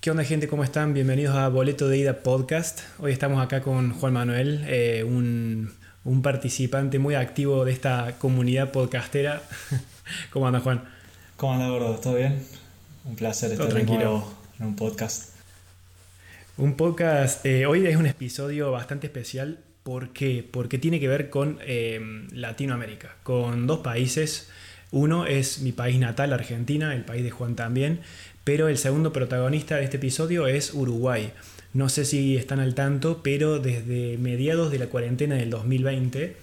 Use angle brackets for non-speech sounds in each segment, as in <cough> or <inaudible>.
¿Qué onda gente? ¿Cómo están? Bienvenidos a Boleto de Ida Podcast. Hoy estamos acá con Juan Manuel, eh, un, participante muy activo de esta comunidad podcastera. <laughs> ¿Cómo anda Juan? ¿Cómo anda Gordo? ¿Todo bien? Un placer estar tranquilo. en un podcast. Un podcast, eh, hoy es un episodio bastante especial. ¿Por qué? Porque tiene que ver con eh, Latinoamérica, con dos países. Uno es mi país natal, Argentina, el país de Juan también, pero el segundo protagonista de este episodio es Uruguay. No sé si están al tanto, pero desde mediados de la cuarentena del 2020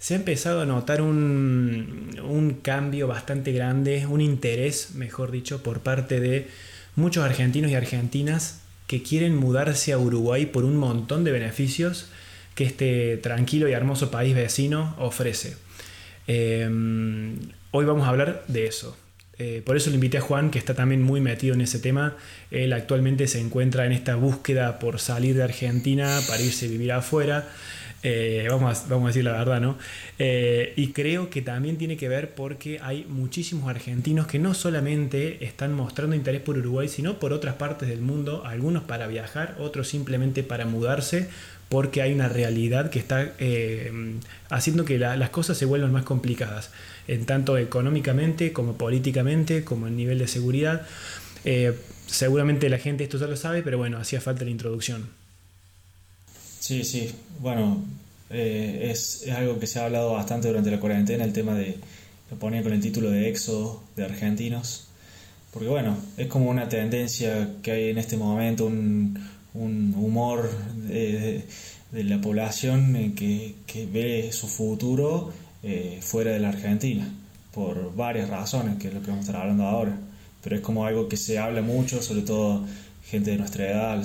se ha empezado a notar un, cambio bastante grande, un interés, mejor dicho, por parte de muchos argentinos y argentinas que quieren mudarse a Uruguay por un montón de beneficios que este tranquilo y hermoso país vecino ofrece. Em, hoy vamos a hablar de eso, eh, por eso le invité a Juan, que está también muy metido en ese tema. Él actualmente se encuentra en esta búsqueda por salir de Argentina para irse a vivir afuera. Eh, vamos, a, vamos a decir la verdad, ¿no? Eh, y creo que también tiene que ver porque hay muchísimos argentinos que no solamente están mostrando interés por Uruguay, sino por otras partes del mundo, algunos para viajar, otros simplemente para mudarse, porque hay una realidad que está haciendo que las cosas se vuelvan más complicadas en tanto económicamente como políticamente, como en nivel de seguridad. Eh, seguramente la gente esto ya lo sabe, pero bueno, hacía falta la introducción. Sí, sí, bueno, eh, es, algo que se ha hablado bastante durante la cuarentena, el tema de, lo ponía con el título de éxodo de argentinos, porque bueno, es como una tendencia que hay en este momento, un, humor de, la población que, que ve su futuro eh, fuera de la Argentina, por varias razones, que es lo que vamos a estar hablando ahora. Pero es como algo que se habla mucho, sobre todo gente de nuestra edad,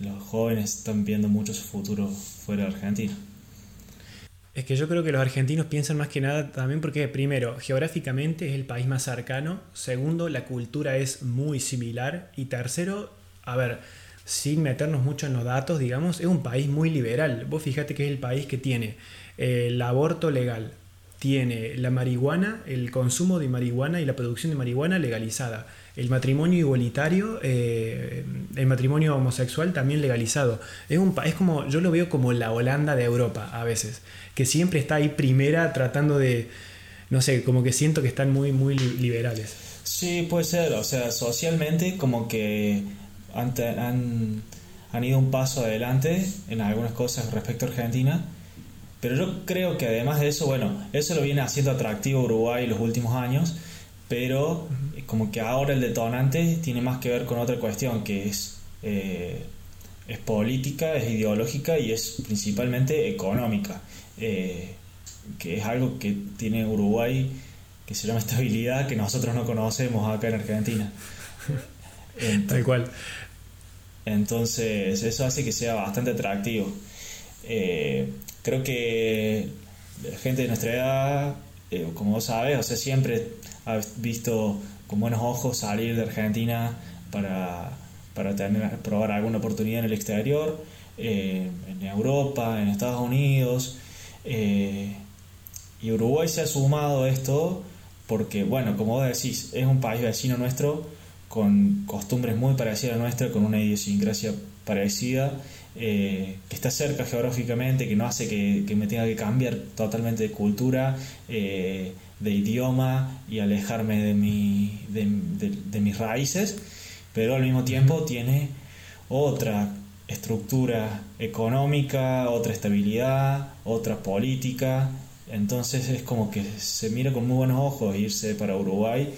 los jóvenes están viendo mucho su futuro fuera de Argentina. Es que yo creo que los argentinos piensan más que nada también porque, primero, geográficamente es el país más cercano, segundo, la cultura es muy similar y tercero, a ver, sin meternos mucho en los datos, digamos, es un país muy liberal. Vos fíjate que es el país que tiene el aborto legal, tiene la marihuana, el consumo de marihuana y la producción de marihuana legalizada. El matrimonio igualitario, eh, el matrimonio homosexual también legalizado. Es un país como, yo lo veo como la Holanda de Europa a veces, que siempre está ahí primera tratando de, no sé, como que siento que están muy, muy liberales. Sí, puede ser, o sea, socialmente como que han, han, han ido un paso adelante en algunas cosas respecto a Argentina pero yo creo que además de eso, bueno, eso lo viene haciendo atractivo Uruguay los últimos años, pero como que ahora el detonante tiene más que ver con otra cuestión, que es, eh, es política, es ideológica y es principalmente económica, eh, que es algo que tiene Uruguay que se llama estabilidad que nosotros no conocemos acá en Argentina. <laughs> Tal cual. Entonces eso hace que sea bastante atractivo. Eh, creo que la gente de nuestra edad, eh, como vos sabes, o sea, siempre ha visto con buenos ojos salir de Argentina para, para tener, probar alguna oportunidad en el exterior, eh, en Europa, en Estados Unidos. Y Uruguay se ha sumado a esto porque, bueno, como vos decís, es un país vecino nuestro con costumbres muy parecidas a nuestra, con una idiosincrasia parecida eh, que está cerca geográficamente, que no hace que, me tenga que cambiar totalmente de cultura, eh, de idioma y alejarme de, mi, de, mis raíces, pero al mismo tiempo tiene otra estructura económica, otra estabilidad, otra política, entonces es como que se mira con muy buenos ojos irse para Uruguay.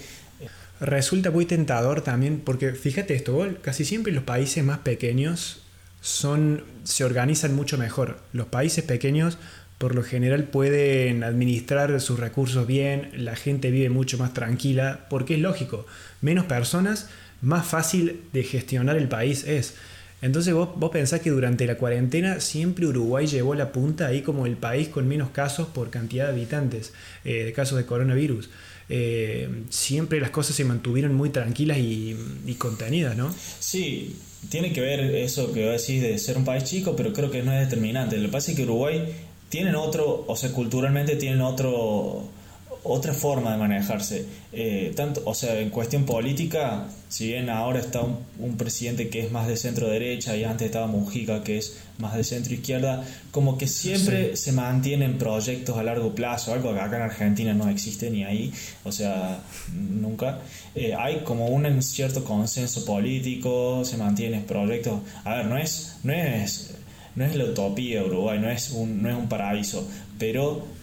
Resulta muy tentador también, porque fíjate esto, casi siempre los países más pequeños son, se organizan mucho mejor. Los países pequeños por lo general pueden administrar sus recursos bien, la gente vive mucho más tranquila, porque es lógico, menos personas, más fácil de gestionar el país es. Entonces vos, vos pensás que durante la cuarentena siempre Uruguay llevó la punta ahí como el país con menos casos por cantidad de habitantes, eh, de casos de coronavirus. Eh, siempre las cosas se mantuvieron muy tranquilas y, contenidas, ¿no? Sí, tiene que ver eso que decís de ser un país chico, pero creo que no es determinante. Lo que pasa es que Uruguay tienen otro, o sea, culturalmente tienen otro otra forma de manejarse. Eh, tanto, o sea, en cuestión política, si bien ahora está un, presidente que es más de centro derecha y antes estaba Mujica que es más de centro izquierda, como que siempre se mantienen proyectos a largo plazo, algo que acá en Argentina no existe ni ahí, o sea, nunca. Eh, hay como un cierto consenso político, se mantienen proyectos. A ver, no es, no es, no es la utopía de Uruguay, no es un, no es un paraíso, pero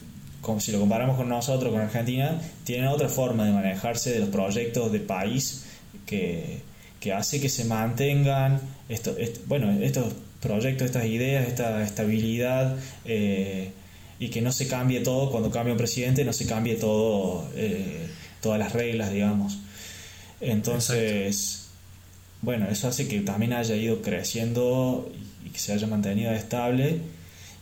como si lo comparamos con nosotros, con Argentina, tienen otra forma de manejarse de los proyectos de país que, hace que se mantengan esto, bueno, estos proyectos, estas ideas, esta estabilidad eh, y que no se cambie todo cuando cambia un presidente, no se cambie todo, eh, todas las reglas, digamos. Entonces, bueno, eso hace que también haya ido creciendo y que se haya mantenido estable.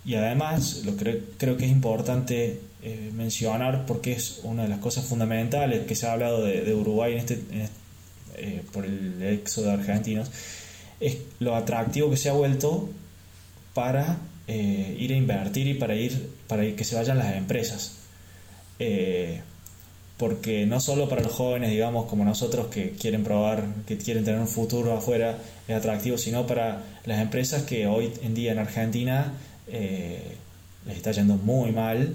Y además, lo creo, creo que es importante eh, mencionar porque es una de las cosas fundamentales que se ha hablado de, Uruguay en este, eh, por el éxodo de argentinos, es lo atractivo que se ha vuelto para eh, ir a invertir y para ir para que se vayan las empresas. porque no solo para los jóvenes, digamos, como nosotros que quieren probar, que quieren tener un futuro afuera, es atractivo, sino para las empresas que hoy en día en Argentina les está yendo muy mal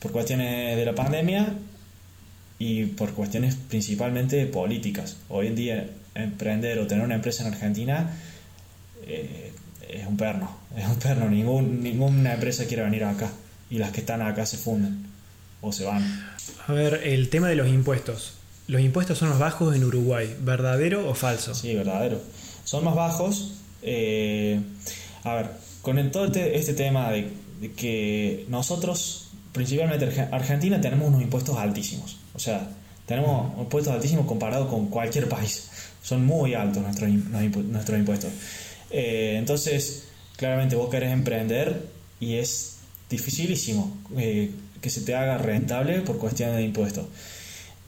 por cuestiones de la pandemia y por cuestiones principalmente políticas. Hoy en día emprender o tener una empresa en Argentina eh, es un perno, <laughs> es un perno, Ningún, ninguna empresa quiere venir acá y las que están acá se funden o se van. A ver, el tema de los impuestos. Los impuestos son más bajos en Uruguay, ¿verdadero o falso? Sí, verdadero. Son más bajos. Eh, a ver, con todo este, este tema de que nosotros principalmente Argentina tenemos unos impuestos altísimos. O sea, tenemos impuestos altísimos comparados con cualquier país. Son muy altos nuestros, nuestros impuestos. Eh, entonces, claramente vos querés emprender y es dificilísimo eh, que se te haga rentable por cuestiones de impuestos.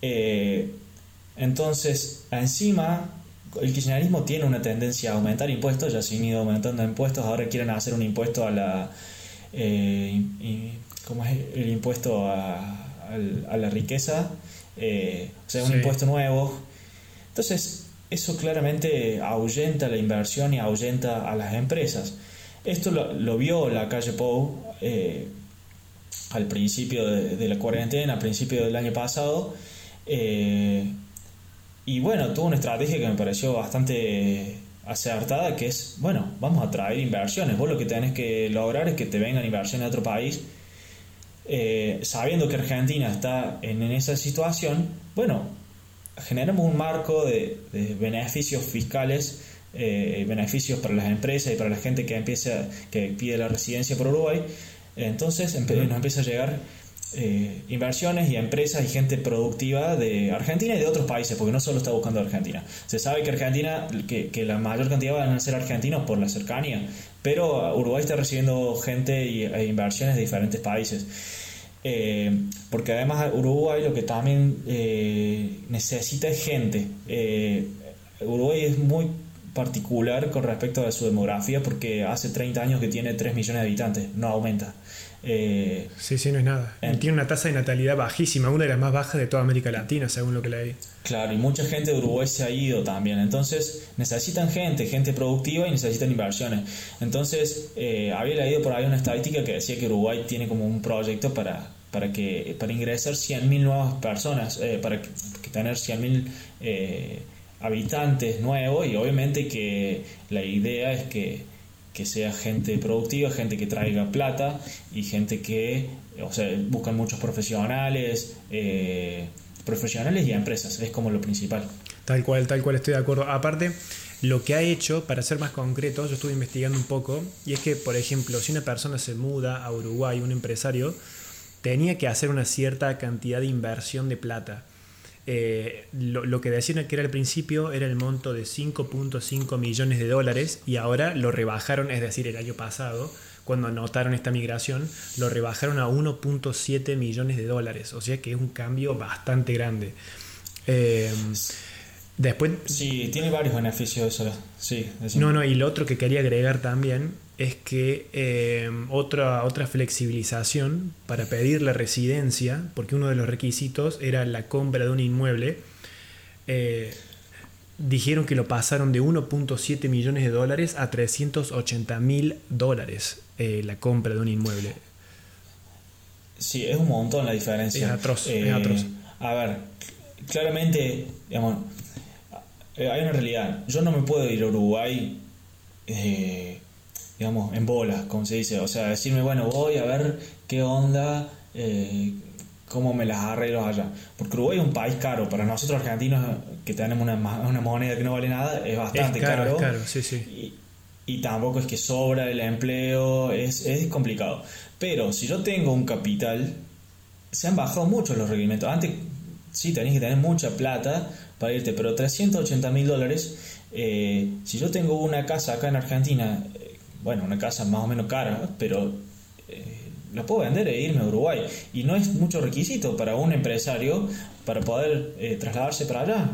Eh, entonces, encima, el kirchnerismo tiene una tendencia a aumentar impuestos, ya se han ido aumentando impuestos, ahora quieren hacer un impuesto a la como es el impuesto a, la riqueza, eh, o sea, un impuesto nuevo. Entonces, eso claramente ahuyenta la inversión y ahuyenta a las empresas. Esto lo, vio la calle Pou eh, al principio de, la cuarentena, al principio del año pasado. Eh, y bueno, tuvo una estrategia que me pareció bastante acertada, que es, bueno, vamos a traer inversiones. Vos lo que tenés que lograr es que te vengan inversiones de otro país eh, sabiendo que Argentina está en, esa situación, bueno, generamos un marco de, beneficios fiscales, eh, beneficios para las empresas y para la gente que empieza, que pide la residencia por Uruguay. Entonces nos empieza a llegar eh, inversiones y empresas y gente productiva de Argentina y de otros países, porque no solo está buscando Argentina. Se sabe que Argentina, que, que la mayor cantidad van a ser argentinos por la cercanía, pero Uruguay está recibiendo gente e inversiones de diferentes países. Eh, porque además Uruguay lo que también eh, necesita es gente. Eh, Uruguay es muy particular con respecto a su demografía porque hace 30 años que tiene 3 millones de habitantes, no aumenta. Eh, sí, sí, no es nada. Tiene una tasa de natalidad bajísima, una de las más bajas de toda América Latina, según lo que leí. Claro, y mucha gente de Uruguay se ha ido también. Entonces, necesitan gente, gente productiva y necesitan inversiones. Entonces, eh, había leído por ahí una estadística que decía que Uruguay tiene como un proyecto para, para, que, para ingresar 100.000 nuevas personas, eh, para que, tener 100.000 habitantes nuevos y obviamente que la idea es que que sea gente productiva, gente que traiga plata y gente que, o sea, buscan muchos profesionales, eh, profesionales y empresas, es como lo principal. Tal cual, tal cual, estoy de acuerdo. Aparte, lo que ha hecho, para ser más concreto, yo estuve investigando un poco, y es que, por ejemplo, si una persona se muda a Uruguay, un empresario, tenía que hacer una cierta cantidad de inversión de plata. Eh, lo, que decían que era al principio era el monto de 5.5 millones de dólares y ahora lo rebajaron, es decir, el año pasado, cuando anotaron esta migración, lo rebajaron a 1.7 millones de dólares, o sea que es un cambio bastante grande. Eh, Después, Sí, tiene varios beneficios eso. Sí, no, no, y lo otro que quería agregar también es que eh, otra, otra flexibilización para pedir la residencia, porque uno de los requisitos era la compra de un inmueble, eh, dijeron que lo pasaron de 1.7 millones de dólares a 380 mil dólares eh, la compra de un inmueble. Sí, es un montón la diferencia. Es atroz, es atroz. A ver, claramente, digamos, hay una realidad. Yo no me puedo ir a Uruguay, eh, digamos, en bolas, como se dice. O sea, decirme, bueno, voy a ver qué onda, eh, cómo me las arreglo allá. Porque Uruguay es un país caro. Para nosotros argentinos, que tenemos una, una moneda que no vale nada, es bastante es caro, caro. es caro, sí, sí. Y, y tampoco es que sobra el empleo, es, es complicado. Pero si yo tengo un capital, se han bajado mucho los requerimientos. Antes sí tenés que tener mucha plata para irte, pero 380 mil dólares, eh, si yo tengo una casa acá en Argentina, bueno, una casa más o menos cara, pero eh, la puedo vender e irme a Uruguay. Y no es mucho requisito para un empresario para poder eh, trasladarse para allá.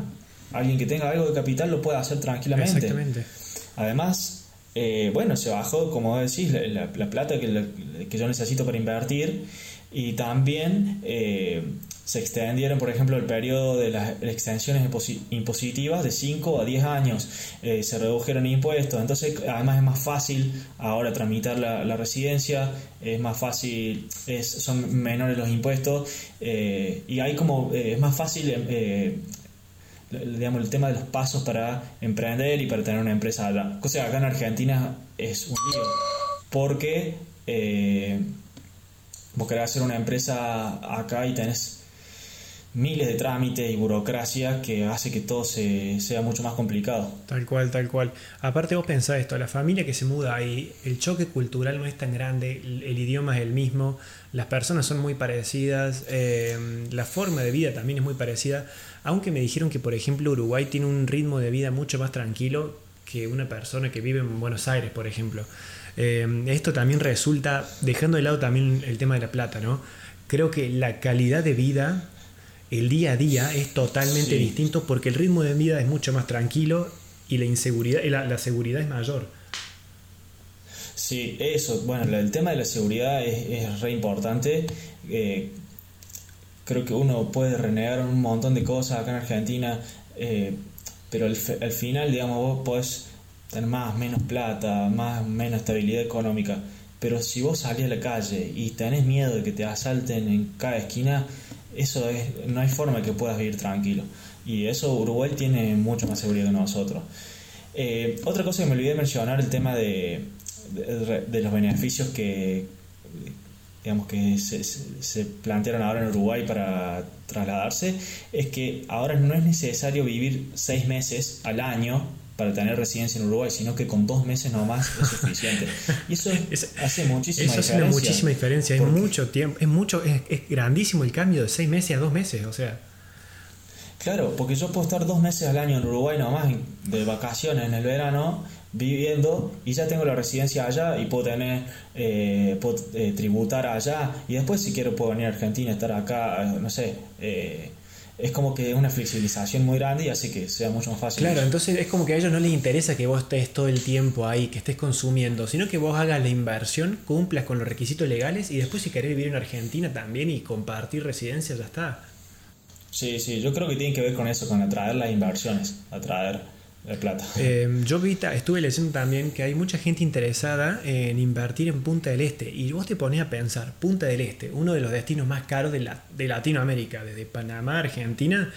Alguien que tenga algo de capital lo puede hacer tranquilamente. Exactamente. Además, eh, bueno, se bajó, como decís, la, la- la plata que, la- que yo necesito para invertir y también eh, se extendieron, por ejemplo, el periodo de las extensiones imposi- impositivas de 5 a 10 años, eh, se redujeron impuestos, entonces además es más fácil ahora tramitar la, la residencia, es más fácil, es- son menores los impuestos eh, y hay como, eh, es más fácil... eh, digamos, el tema de los pasos para emprender y para tener una empresa allá. Cosa acá en Argentina es un lío. Porque vos querés hacer una empresa acá y tenés miles de trámites y burocracia que hace que todo se, sea mucho más complicado. Tal cual, tal cual. Aparte vos pensás esto, la familia que se muda ahí, el choque cultural no es tan grande, el, idioma es el mismo, las personas son muy parecidas, eh, la forma de vida también es muy parecida, aunque me dijeron que por ejemplo Uruguay tiene un ritmo de vida mucho más tranquilo que una persona que vive en Buenos Aires, por ejemplo. Eh, esto también resulta, dejando de lado también el tema de la plata, ¿no? Creo que la calidad de vida el día a día es totalmente Sí. distinto porque el ritmo de vida es mucho más tranquilo y la inseguridad y la, la seguridad es mayor. Sí, eso, bueno, el tema de la seguridad es, es re importante. Eh, creo que uno puede renegar un montón de cosas acá en Argentina, eh, pero al final, digamos, vos podés tener más, menos plata, más, menos estabilidad económica. Pero si vos salís a la calle y tenés miedo de que te asalten en cada esquina, eso es, no hay forma que puedas vivir tranquilo. Y eso Uruguay tiene mucho más seguridad que nosotros. Eh, otra cosa que me olvidé de mencionar, el tema de, de, de los beneficios que digamos que se plantearon ahora en Uruguay para trasladarse, es que ahora no es necesario vivir seis meses al año para tener residencia en Uruguay, sino que con dos meses nomás es <laughs> suficiente. Y eso Es- hace muchísima Eso hace diferencia. muchísima diferencia, es mucho tiempo, es mucho, es, es grandísimo el cambio de seis meses a dos meses, o sea, Claro, porque yo puedo estar dos meses al año en Uruguay nomás de vacaciones en el verano viviendo y ya tengo la residencia allá y puedo tener eh, puedo, eh, tributar allá y después si quiero puedo venir a Argentina estar acá eh, no sé eh, es como que es una flexibilización muy grande y hace que sea mucho más fácil claro, entonces es como que a ellos no les interesa que vos estés todo el tiempo ahí, que estés consumiendo, sino que vos hagas la inversión, cumplas con los requisitos legales y después si querés vivir en Argentina también y compartir residencia, ya está. sí sí yo creo que tiene que ver con eso con atraer las inversiones atraer la plata <laughs> Eh, yo vi estuve leyendo también que hay mucha gente interesada en invertir en Punta del Este. Y vos te pones a pensar, Punta del Este, uno de los destinos más caros de, la- de Latinoamérica, desde Panamá, Argentina,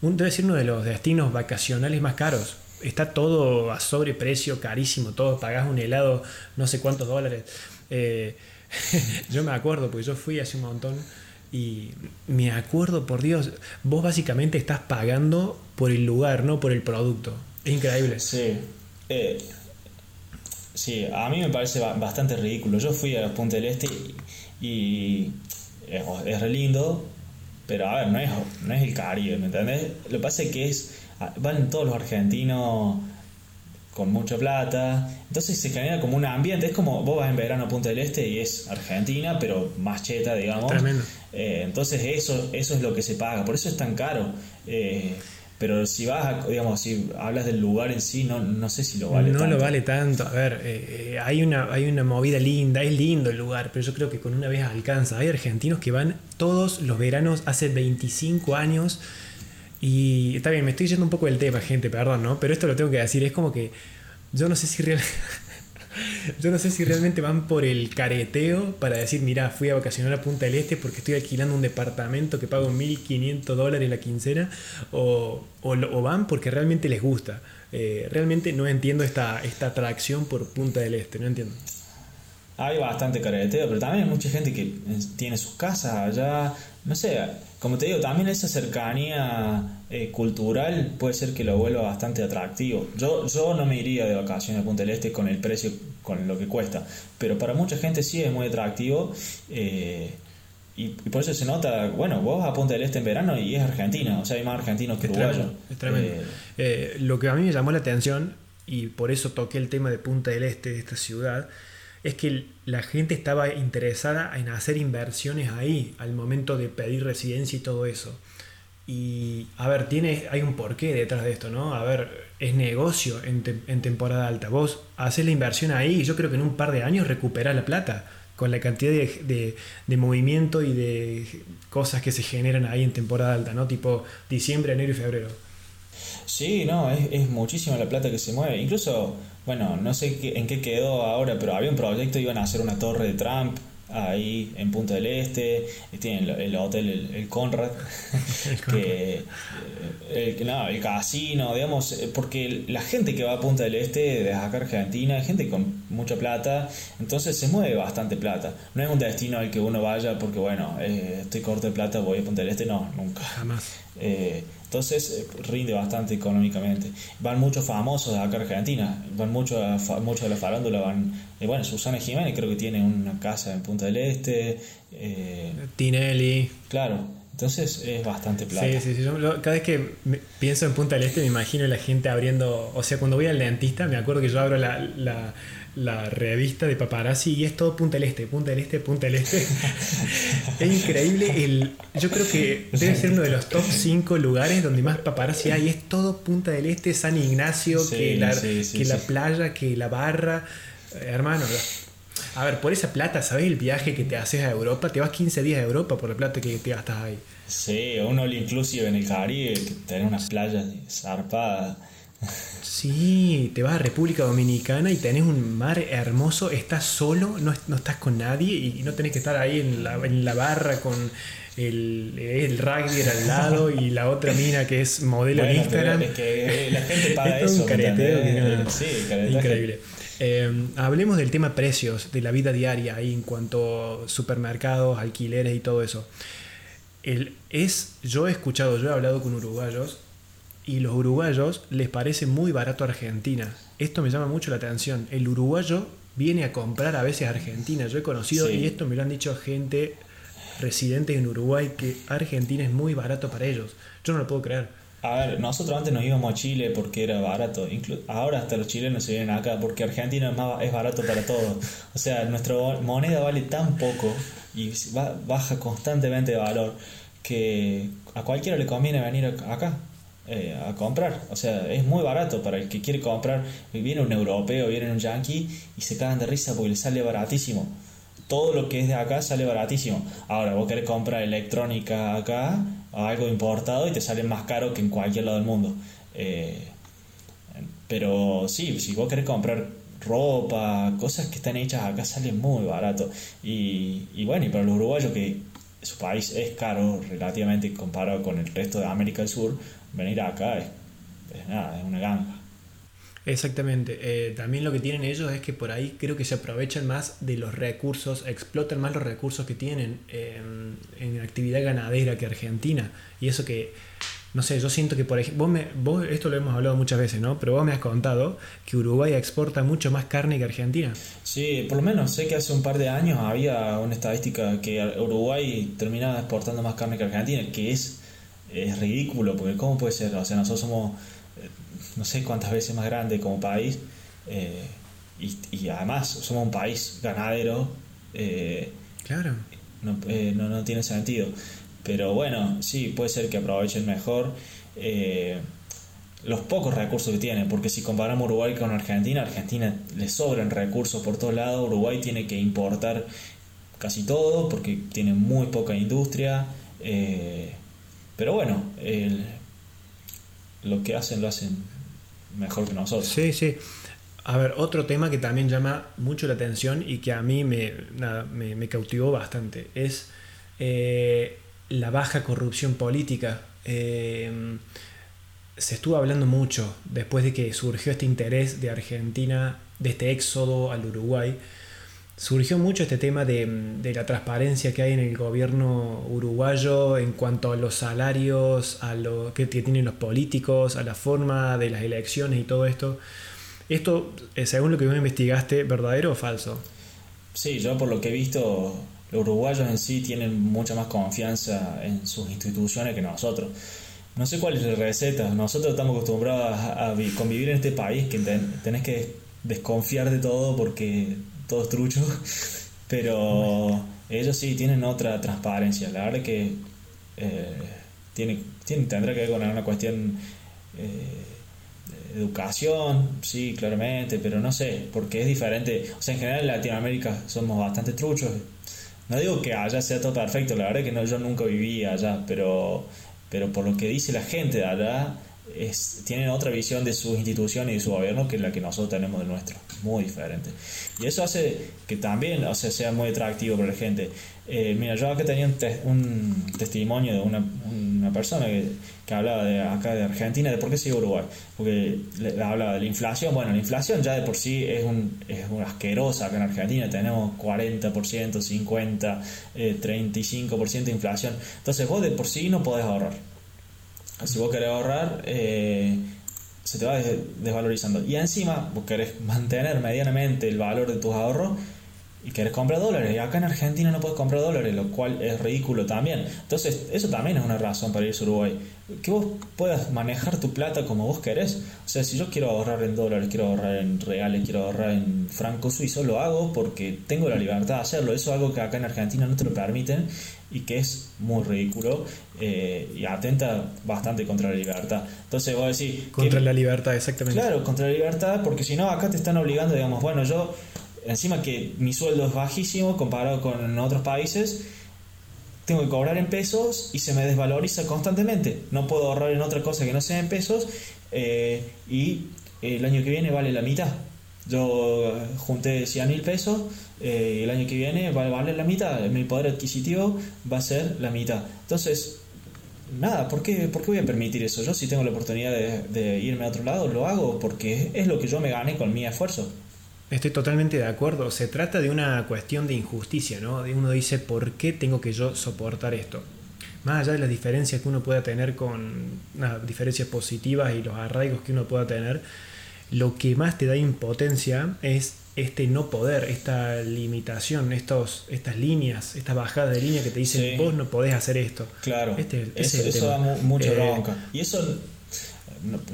debe ser uno de los destinos vacacionales más caros. Está todo a sobreprecio, carísimo, todo, pagás un helado, no sé cuántos dólares. Eh, <laughs> yo me acuerdo, porque yo fui hace un montón y me acuerdo, por Dios, vos básicamente estás pagando por el lugar, no por el producto. Es increíble. Sí. Eh, sí, a mí me parece ba- bastante ridículo. Yo fui a Punta del Este y, y es, es re lindo, pero a ver, no es, no es el Caribe, ¿me entendés? Lo que pasa es que es, ah, van todos los argentinos con mucha plata, entonces se genera como un ambiente, es como vos vas en verano a Punta del Este y es Argentina, pero más cheta, digamos. Tremendo. Eh, entonces eso, eso es lo que se paga, por eso es tan caro. Eh, pero si vas, digamos, si hablas del lugar en sí, no, no sé si lo vale no tanto. lo vale tanto. A ver, eh, hay, una, hay una movida linda, es lindo el lugar, pero yo creo que con una vez alcanza. Hay argentinos que van todos los veranos hace 25 años. Y está bien, me estoy yendo un poco del tema, gente, perdón, ¿no? Pero esto lo tengo que decir, es como que yo no sé si realmente... <laughs> Yo no sé si realmente van por el careteo para decir, mira, fui a vacacionar a Punta del Este porque estoy alquilando un departamento que pago 1.500 dólares la quincena, o, o, van porque realmente les gusta. Eh, realmente no entiendo esta, esta atracción por Punta del Este, no entiendo. Hay bastante careteo, pero también hay mucha gente que tiene sus casas allá, no sé, como te digo, también esa cercanía eh, cultural puede ser que lo vuelva bastante atractivo. Yo, yo no me iría de vacaciones a Punta del Este con el precio, con lo que cuesta, pero para mucha gente sí es muy atractivo. Eh, y, por eso se nota, bueno, vos vas a Punta del Este en verano y es Argentina, o sea, hay más argentinos que uruguayos. Es tremendo. Eh, lo que a mí me llamó la atención, y por eso toqué el tema de Punta del Este, de esta ciudad, es que la gente estaba interesada en hacer inversiones ahí al momento de pedir residencia y todo eso. Y a ver, tiene, hay un porqué detrás de esto, ¿no? A ver, es negocio en, temporada alta. Vos haces la inversión ahí y yo creo que en un par de años recuperás la plata con la cantidad de, de, movimiento y de cosas que se generan ahí en temporada alta, ¿no? Tipo diciembre, enero y febrero. Sí, no, es, es muchísima la plata que se mueve. Incluso bueno, no sé en qué quedó ahora, pero había un proyecto, iban a hacer una torre de Trump ahí en Punta del Este, tienen el, hotel, el, Conrad, <laughs> que, eh, el, no, el casino, digamos, eh, porque la gente que va a Punta del Este, de acá Argentina, es gente con mucha plata, entonces se mueve bastante plata. No es un destino al que uno vaya porque, bueno, eh, estoy corto de plata, voy a Punta del Este, no, nunca. Jamás. Entonces rinde bastante económicamente. Van muchos famosos de acá Argentina, van muchos mucho de la farándula, van, bueno, Susana Jiménez creo que tiene una casa en Punta del Este. Eh, Tinelli. Claro, entonces es bastante plata. Sí, sí, sí. cada vez que pienso en Punta del Este me imagino la gente abriendo, o sea, cuando voy al dentista me acuerdo que yo abro la, la, revista de paparazzi y es todo Punta del Este, Punta del Este, Punta del Este. es increíble. El, yo creo que debe ser uno de los top 5 lugares donde más paparazzi hay. Es todo Punta del Este, San Ignacio, que, la, que la playa, que la barra. Eh, hermano, a ver, por esa plata, ¿sabes el viaje que te haces a Europa? Te vas 15 días a Europa por la plata que te gastas ahí. Sí, un all inclusive en el Caribe, tener unas playas zarpadas. Sí, te vas a República Dominicana y tenés un mar hermoso, estás solo, no, no estás con nadie y no tenés que estar ahí en la, en la barra con el, el rugby al lado y la otra mina que es modelo en Instagram. Es que la gente paga eso. sí, increíble. Em, hablemos del tema precios, de la vida diaria ahí en cuanto a supermercados, alquileres y todo eso. El, es, yo he escuchado, yo he hablado con uruguayos y los uruguayos les parece muy barato Argentina. Esto me llama mucho la atención. El uruguayo viene a comprar a veces a Argentina. Yo he conocido, y esto me lo han dicho gente residente en Uruguay, que Argentina es muy barato para ellos. Yo no lo puedo creer. A ver, nosotros antes nos íbamos a Chile porque era barato. ahora hasta los chilenos se vienen acá porque Argentina es, más, es barato para todos. O sea, nuestra moneda vale tan poco y baja constantemente de valor que a cualquiera le conviene venir acá. Eh, a comprar, o sea, es muy barato para el que quiere comprar. Viene un europeo, viene un yankee y se cagan de risa porque le sale baratísimo todo lo que es de acá sale baratísimo. Ahora, vos querés comprar electrónica acá, algo importado, y te sale más caro que en cualquier lado del mundo. Eh, pero sí, si vos querés comprar ropa, cosas que están hechas acá, sale muy barato. Y, y bueno, y para los uruguayos que su país es caro relativamente comparado con el resto de América del Sur, venir acá es, nada, es una ganga. Exactamente. Eh, también lo que tienen ellos es que por ahí creo que se aprovechan más de los recursos, explotan más los recursos que tienen en actividad ganadera que Argentina. Y eso que, no sé, yo siento que por ejemplo, vos, me, vos esto lo hemos hablado muchas veces, ¿no? Pero vos me has contado que Uruguay exporta mucho más carne que Argentina. Sí, por lo menos sé que hace un par de años había una estadística que Uruguay terminaba exportando más carne que Argentina, que es, es ridículo, porque ¿cómo puede ser? O sea, nosotros somos no sé cuántas veces más grande como país. Eh, y, además somos un país ganadero. Eh, claro. Eh, no, no, tiene sentido. Pero bueno, sí, puede ser que aprovechen mejor. los pocos recursos que tiene, porque si comparamos Uruguay con Argentina, Argentina le sobran recursos por todos lados, Uruguay tiene que importar casi todo porque tiene muy poca industria, eh, pero bueno, lo que hacen lo hacen mejor que nosotros. Sí, sí. A ver, otro tema que también llama mucho la atención y que a mí me, me, cautivó bastante es eh, la baja corrupción política. Eh, se estuvo hablando mucho después de que surgió este interés de Argentina, de este éxodo al Uruguay. Surgió mucho este tema de, la transparencia que hay en el gobierno uruguayo en cuanto a los salarios, a lo que, tienen los políticos, a la forma de las elecciones y todo esto. Esto, eh, según lo que vos investigaste, ¿verdadero o falso? Sí, yo por lo que he visto, los uruguayos en sí tienen mucha más confianza en sus instituciones que nosotros no sé cuál es la receta. Nosotros estamos acostumbrados a, convivir en este país que tenés que desconfiar de todo porque todo es trucho. <laughs> Pero ellos sí tienen otra transparencia. La verdad que eh, tiene, tendrá que ver con una cuestión eh, educación, sí, claramente, pero no sé, porque es diferente. O sea, en general en Latinoamérica somos bastante truchos. No digo que allá sea todo perfecto, la verdad que no, yo nunca viví allá, pero pero por lo que dice la gente de allá, tienen otra visión de sus instituciones y de su gobierno que la que nosotros tenemos de nuestro, muy diferente. Y eso hace que también o sea, sea muy atractivo para la gente. Eh, mira, yo acá tenía un, testimonio de una, una persona que, que, hablaba de acá de Argentina, de por qué sigue Uruguay. Porque le, hablaba de la inflación. Bueno, la inflación ya de por sí es, un, es una asquerosa acá en Argentina. Tenemos 40%, 50%, 35% de inflación. Entonces vos de por sí no podés ahorrar. Si vos querés ahorrar, eh, se te va desvalorizando. Y encima vos querés mantener medianamente el valor de tus ahorros y querés comprar dólares. Y acá en Argentina no puedes comprar dólares, lo cual es ridículo también. Entonces, eso también es una razón para ir a Uruguay. Que vos puedas manejar tu plata como vos querés. O sea, si yo quiero ahorrar en dólares, quiero ahorrar en reales, quiero ahorrar en franco suizo, lo hago porque tengo la libertad de hacerlo. Eso es algo que acá en Argentina no te lo permiten y que es muy ridículo eh, y atenta bastante contra la libertad. Entonces vos decís... Contra la libertad, exactamente. Claro, contra la libertad, porque si no, acá te están obligando, digamos, bueno, yo encima que mi sueldo es bajísimo comparado con otros países, tengo que cobrar en pesos y se me desvaloriza constantemente. No puedo ahorrar en otra cosa que no sea en pesos eh, y el año que viene vale la mitad. Yo junté 100 mil pesos eh, el año que viene va a la mitad. Mi poder adquisitivo va a ser la mitad. Entonces, nada, ¿por qué, ¿por qué voy a permitir eso? Yo si tengo la oportunidad de irme a otro lado, lo hago porque es lo que yo me gane con mi esfuerzo. Estoy totalmente de acuerdo. Se trata de una cuestión de injusticia, ¿no? Uno dice, ¿por qué tengo que yo soportar esto? Más allá de las diferencias que uno pueda tener con las diferencias positivas y los arraigos que uno pueda tener, lo que más te da impotencia es este no poder, esta limitación, estos, estas líneas, estas bajadas de línea que te dicen vos no podés hacer esto. Claro, este, eso, da mucha eh, bronca. Y eso,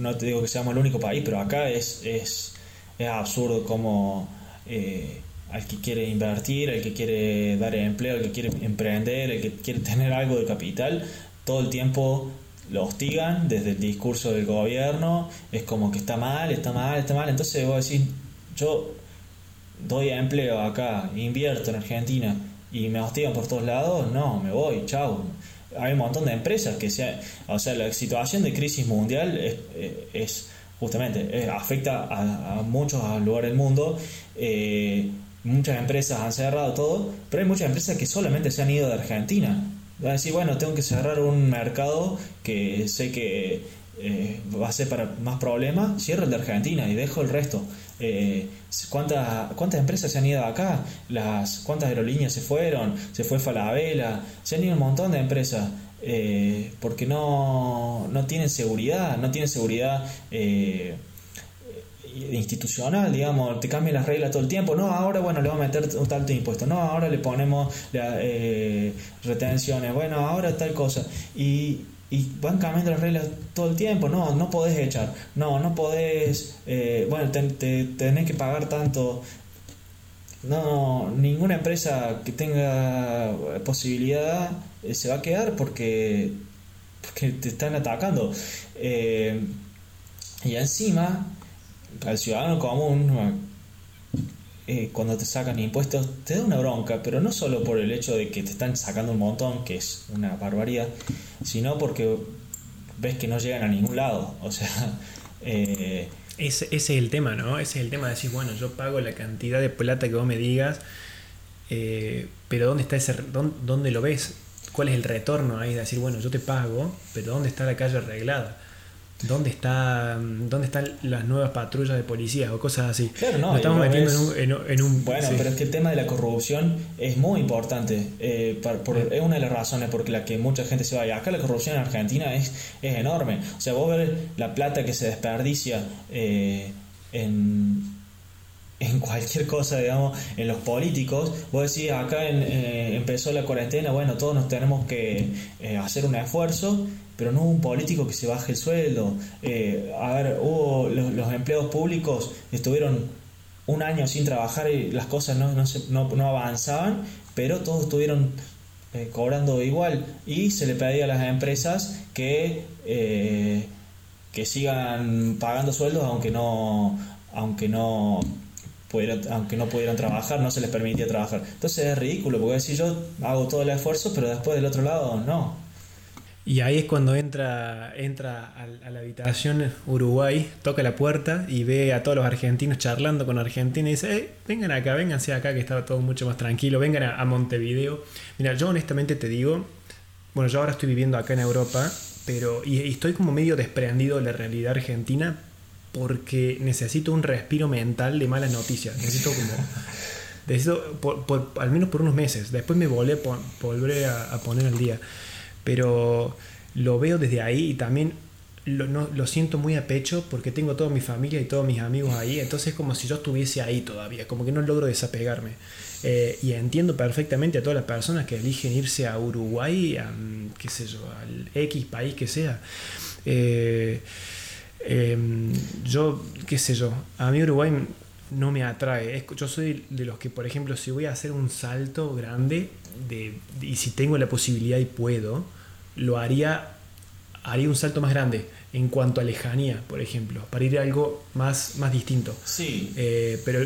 no, te digo que seamos el único país, pero acá es, es es absurdo como eh, al que quiere invertir, al que quiere dar empleo, al que quiere emprender, al que quiere <laughs> tener algo de capital, todo el tiempo lo hostigan desde el discurso del gobierno, es como que está mal, está mal, está mal, entonces vos decís, yo doy empleo acá, invierto en Argentina y me hostigan por todos lados, no, me voy, chao. Hay un montón de empresas que sea, o sea, la situación de crisis mundial es, es justamente eh, afecta a, muchos lugares del mundo. Eh, muchas empresas han cerrado todo, pero hay muchas empresas que solamente se han ido de Argentina. Va a decir, bueno, tengo que cerrar un mercado que sé que eh, va a ser para más problemas, cierro el de Argentina y dejo el resto. ¿cuántas, ¿Cuántas empresas se han ido acá? Las, ¿Cuántas aerolíneas se fueron? Se fue Falabella, se han ido un montón de empresas. Eh, porque no, no tienen seguridad, no tienen seguridad eh, institucional, digamos, te cambian las reglas todo el tiempo, no, ahora bueno, le vamos a meter un tanto de impuesto, no, ahora le ponemos eh, retenciones, bueno, ahora tal cosa, y, y, van cambiando las reglas todo el tiempo, no, no podés echar, no, no podés, bueno, te, tenés que pagar tanto, no, ninguna empresa que tenga posibilidad se va a quedar porque porque te están atacando. Eh, y encima, al ciudadano común, eh, cuando te sacan impuestos, te da una bronca, pero no solo por el hecho de que te están sacando un montón, que es una barbaridad, sino porque ves que no llegan a ningún lado. O sea, <laughs> eh, ese, es el tema, ¿no? Ese es el tema de decir, bueno, yo pago la cantidad de plata que vos me digas, eh, pero ¿dónde está ese, dónde, lo ves? ¿Cuál es el retorno ahí de decir, bueno, yo te pago, pero ¿dónde está la calle arreglada? ¿Dónde, está, ¿Dónde están las nuevas patrullas de policía o cosas así? Claro, no. estamos metiendo en, un, Bueno, pero es que el tema de la corrupción es muy importante. Eh, es una de las razones por la que mucha gente se va. Acá la corrupción en Argentina es, es enorme. O sea, vos ves la plata que se desperdicia eh, en en cualquier cosa, digamos, en los políticos. Vos decís, acá eh, empezó la cuarentena, bueno, todos nos tenemos que eh, hacer un esfuerzo, pero no hubo un político que se baje el sueldo. Eh, a ver, hubo los, empleados públicos estuvieron un año sin trabajar y las cosas no, no, no, avanzaban, pero todos estuvieron cobrando igual y se le pedía a las empresas que, que sigan pagando sueldos aunque no aunque no aunque no pudieran trabajar, no se les permitía trabajar. Entonces es ridículo, porque si yo hago todo el esfuerzo, pero después del otro lado no. Y ahí es cuando entra, entra a, la habitación Uruguay, toca la puerta y ve a todos los argentinos charlando con Argentina y dice, eh, vengan acá, vénganse acá, que estaba todo mucho más tranquilo, vengan a, a Montevideo. Mira, yo honestamente te digo, bueno, yo ahora estoy viviendo acá en Europa, pero y, y estoy como medio desprendido de la realidad argentina, porque necesito un respiro mental de malas noticias. Necesito como... Necesito, por, al menos por unos meses. Después me volveré, volveré a, a, poner al día. Pero lo veo desde ahí y también lo, no, lo, siento muy a pecho porque tengo toda mi familia y todos mis amigos ahí. Entonces es como si yo estuviese ahí todavía. Como que no logro desapegarme. Eh, y entiendo perfectamente a todas las personas que eligen irse a Uruguay, a, qué sé yo, al X país que sea. Eh, Em, yo, qué sé yo, a mí Uruguay no me atrae. yo soy de los que, por ejemplo, si voy a hacer un salto grande de, y si tengo la posibilidad y puedo, lo haría, haría un salto más grande en cuanto a lejanía, por ejemplo, para ir a algo más, más distinto. Sí. Eh, pero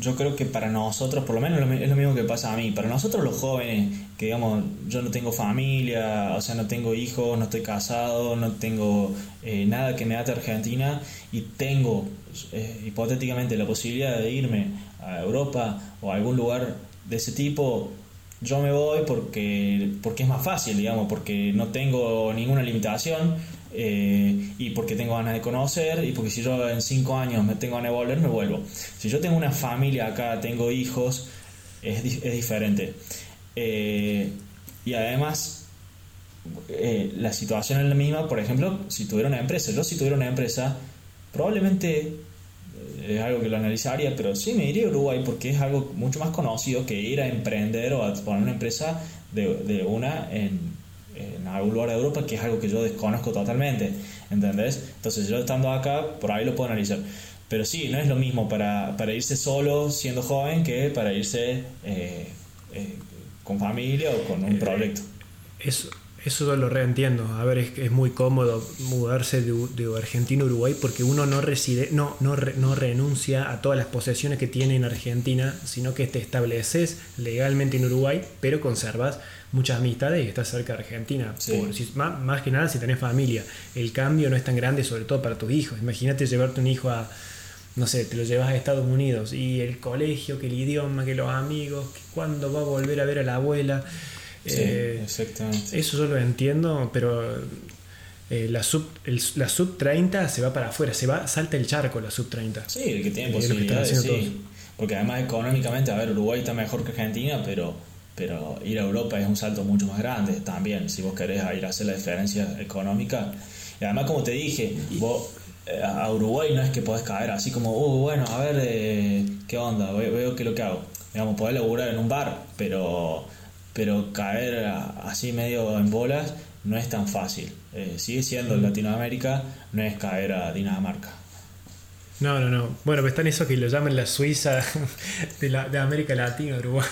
yo creo que para nosotros, por lo menos es lo mismo que pasa a mí, para nosotros los jóvenes, que digamos, yo no tengo familia, o sea, no tengo hijos, no estoy casado, no tengo eh, nada que me ate a Argentina y tengo eh, hipotéticamente la posibilidad de irme a Europa o a algún lugar de ese tipo, yo me voy porque, porque es más fácil, digamos, porque no tengo ninguna limitación eh, y porque tengo ganas de conocer y porque si yo en cinco años me tengo ganas de volver, me vuelvo. Si yo tengo una familia acá, tengo hijos, es, es diferente. Eh, y además, eh, la situación es la misma, por ejemplo, si tuviera una empresa. Yo si tuviera una empresa, probablemente es algo que lo analizaría, pero sí me iría a Uruguay porque es algo mucho más conocido que ir a emprender o a poner una empresa de, de una en en algún lugar de Europa, que es algo que yo desconozco totalmente, ¿entendés? Entonces yo estando acá, por ahí lo puedo analizar. Pero sí, no es lo mismo para, para irse solo siendo joven que para irse eh, eh, con familia o con un proyecto. Eso, eso yo lo reentiendo. A ver, es, es muy cómodo mudarse de, de, Argentina a Uruguay porque uno no reside, no, no, no renuncia a todas las posesiones que tiene en Argentina, sino que te estableces legalmente en Uruguay, pero conservas muchas amistades y estás cerca de Argentina. más, que nada si tenés familia. El cambio no es tan grande, sobre todo para tus hijos. Imagínate llevarte un hijo a, no sé, te lo llevas a Estados Unidos y el colegio, que el idioma, que los amigos, que cuándo va a volver a ver a la abuela. Sí, eh, exactamente. Eso yo lo entiendo, pero eh, la, sub, la sub 30 se va para afuera, se va, salta el charco la sub 30. Sí, el que tiene eh, posibilidades, sí. Porque además económicamente, a ver, Uruguay está mejor que Argentina, pero, pero ir a Europa es un salto mucho más grande también, si vos querés ir a hacer la diferencia económica. Y además, como te dije, vos a Uruguay no es que podés caer así como, uh, bueno, a ver, ¿qué onda? Veo, qué es lo que hago. Digamos, podés laburar en un bar, pero pero caer así medio en bolas no es tan fácil. Eh, sigue siendo en Latinoamérica, no es caer a Dinamarca. No, no, no. Bueno, está en eso que lo llaman la Suiza de, la, de América Latina, Uruguay.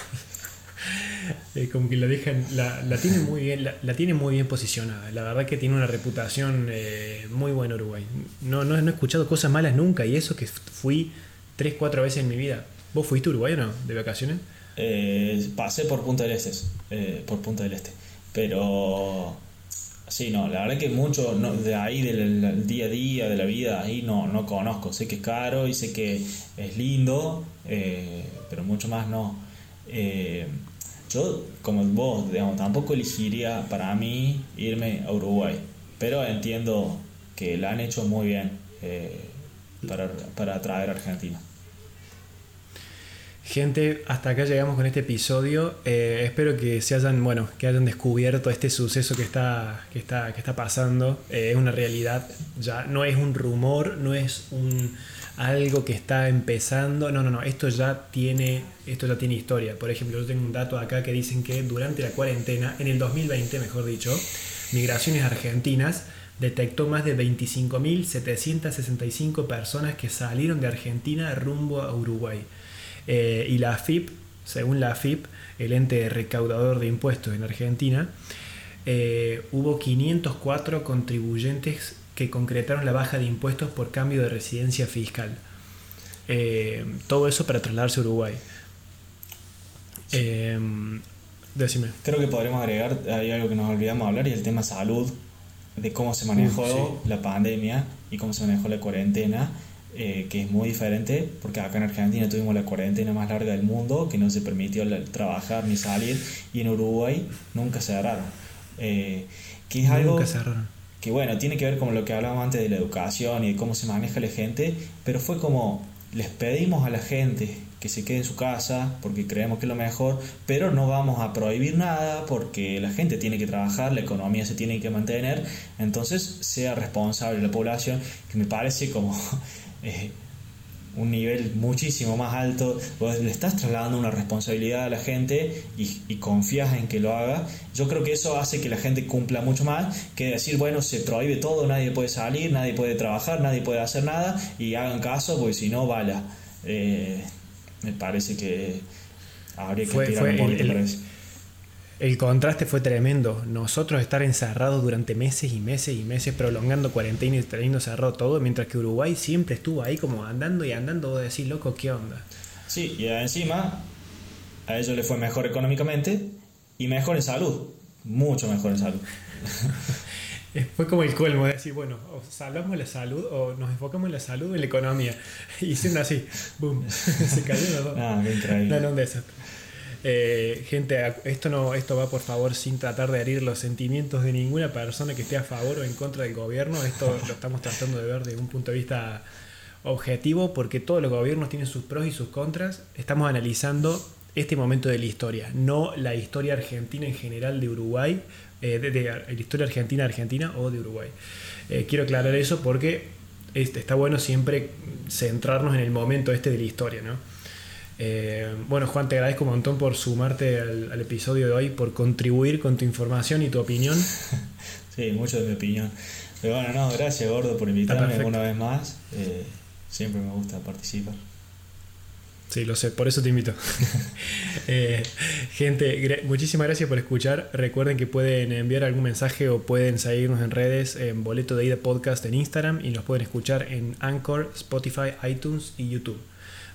Eh, como que la dejan, la, la tienen muy bien, la, tiene muy bien posicionada. La verdad que tiene una reputación eh, muy buena Uruguay. No, no, no, he escuchado cosas malas nunca y eso que fui tres, cuatro veces en mi vida. ¿Vos fuiste a Uruguay o no? ¿De vacaciones? Eh, pasé por Punta del Este, por Punta del Este. Pero sí, no, la verdad que mucho de ahí del día a día, de la vida, ahí no, no conozco. Sé que es caro y sé que es lindo, pero mucho más no. Yo, como vos, digamos, tampoco elegiría para mí irme a Uruguay, pero entiendo que la han hecho muy bien eh, para, para atraer a Argentina. Gente, hasta acá llegamos con este episodio. Eh, espero que se hayan, bueno, que hayan descubierto este suceso que está, que está, que está pasando. Eh, es una realidad, ya no es un rumor, no es un algo que está empezando. No, no, no, esto ya tiene, esto ya tiene historia. Por ejemplo, yo tengo un dato acá que dicen que durante la cuarentena, en el 2020, mejor dicho, Migraciones Argentinas detectó más de 25.765 personas que salieron de Argentina rumbo a Uruguay. Eh, y la AFIP, según la AFIP, el ente recaudador de impuestos en Argentina, eh, hubo 504 contribuyentes que concretaron la baja de impuestos por cambio de residencia fiscal. Eh, todo eso para trasladarse a Uruguay. Eh, decime. Creo que podremos agregar, hay algo que nos olvidamos hablar y el tema salud, de cómo se manejó la pandemia y cómo se manejó la cuarentena, eh, que es muy diferente, porque acá en Argentina tuvimos la cuarentena más larga del mundo, que no se permitió trabajar ni salir, y en Uruguay nunca cerraron. que es algo... Que bueno, tiene que ver con lo que hablábamos antes de la educación y de cómo se maneja la gente, pero fue como les pedimos a la gente que se quede en su casa porque creemos que es lo mejor, pero no vamos a prohibir nada porque la gente tiene que trabajar, la economía se tiene que mantener, entonces sea responsable la población, que me parece como eh, un nivel muchísimo más alto, vos le estás trasladando una responsabilidad a la gente y, confías en que lo haga, yo creo que eso hace que la gente cumpla mucho más que decir, bueno, se prohíbe todo, nadie puede salir, nadie puede trabajar, nadie puede hacer nada y hagan caso porque si no, bala. Eh, me parece que habría que tirar un poquito. El contraste fue tremendo. Nosotros estar encerrados durante meses y meses y meses, prolongando cuarentena y teniendo cerrado todo, mientras que Uruguay siempre estuvo ahí como andando y andando, de decir, loco, ¿qué onda? Sí, y encima a ellos les fue mejor económicamente y mejor en salud, mucho mejor en salud. <laughs> fue como el colmo de decir, bueno, o salvamos la salud o nos enfocamos en la salud o en la economía. <laughs> Y siendo así, boom, <laughs> se cayó los dos. Ah, qué increíble. No, no, un desastre. Eh, gente, esto, no, esto va por favor sin tratar de herir los sentimientos de ninguna persona que esté a favor o en contra del gobierno. Esto <laughs> lo estamos tratando de ver desde un punto de vista objetivo porque todos los gobiernos tienen sus pros y sus contras. Estamos analizando este momento de la historia, no la historia argentina en general de Uruguay, eh, de, la historia argentina argentina o de Uruguay. Eh, quiero aclarar eso porque este, está bueno siempre centrarnos en el momento este de la historia, ¿no? Eh, bueno, Juan, te agradezco un montón por sumarte al, episodio de hoy, por contribuir con tu información y tu opinión. <laughs> sí, mucho de mi opinión. Pero bueno, no, gracias, Gordo, por invitarme una vez más. Eh, siempre me gusta participar. Sí, lo sé, por eso te invito. <laughs> <laughs> Eh, gente, muchísimas gracias por escuchar. Recuerden que pueden enviar algún mensaje o pueden seguirnos en redes en Boleto de Ida Podcast en Instagram y nos pueden escuchar en Anchor, Spotify, iTunes y YouTube.